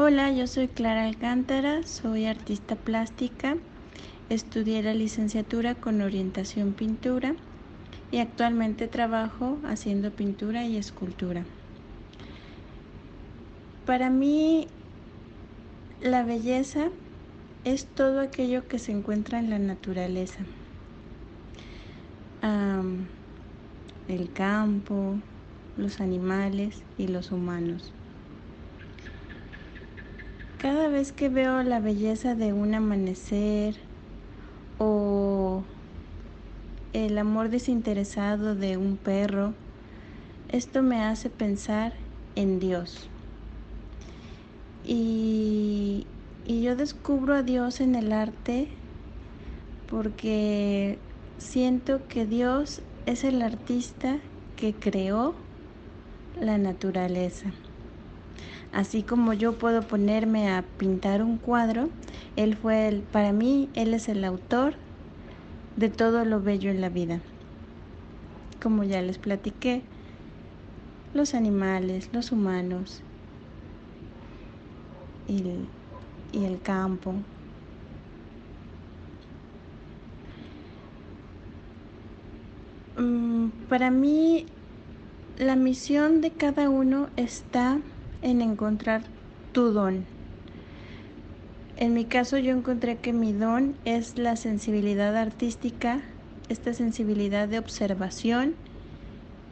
Hola, yo soy Clara Alcántara, soy artista plástica, estudié la licenciatura con orientación pintura y actualmente trabajo haciendo pintura y escultura. Para mí la belleza es todo aquello que se encuentra en la naturaleza. el campo, los animales y los humanos. Cada vez que veo la belleza de un amanecer o el amor desinteresado de un perro, esto me hace pensar en Dios. Y, yo descubro a Dios en el arte porque siento que Dios es el artista que creó la naturaleza. Así como yo puedo ponerme a pintar un cuadro, él fue el, para mí, él es el autor de todo lo bello en la vida. Como ya les platiqué, los animales, los humanos y el, y el campo. Mm, para mí, la misión de cada uno está en encontrar tu don. En mi caso yo encontré que mi don es la sensibilidad artística, esta sensibilidad de observación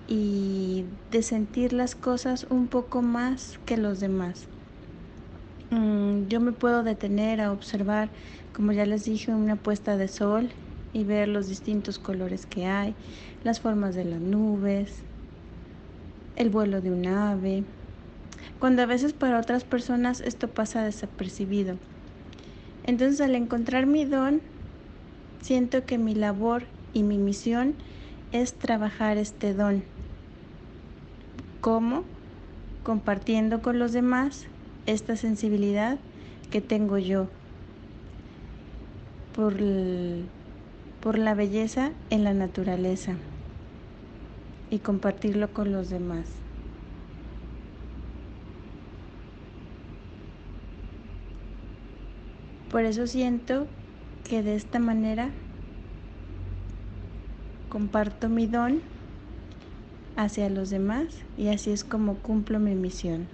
y de sentir las cosas un poco más que los demás. Mm, yo me puedo detener a observar, como ya les dije, una puesta de sol y ver los distintos colores que hay, las formas de las nubes, el vuelo de un ave, cuando a veces para otras personas esto pasa desapercibido. Entonces al encontrar mi don, siento que mi labor y mi misión es trabajar este don. ¿Cómo? Compartiendo con los demás esta sensibilidad que tengo yo por, por la belleza en la naturaleza y compartirlo con los demás. Por eso siento que de esta manera comparto mi don hacia los demás y así es como cumplo mi misión.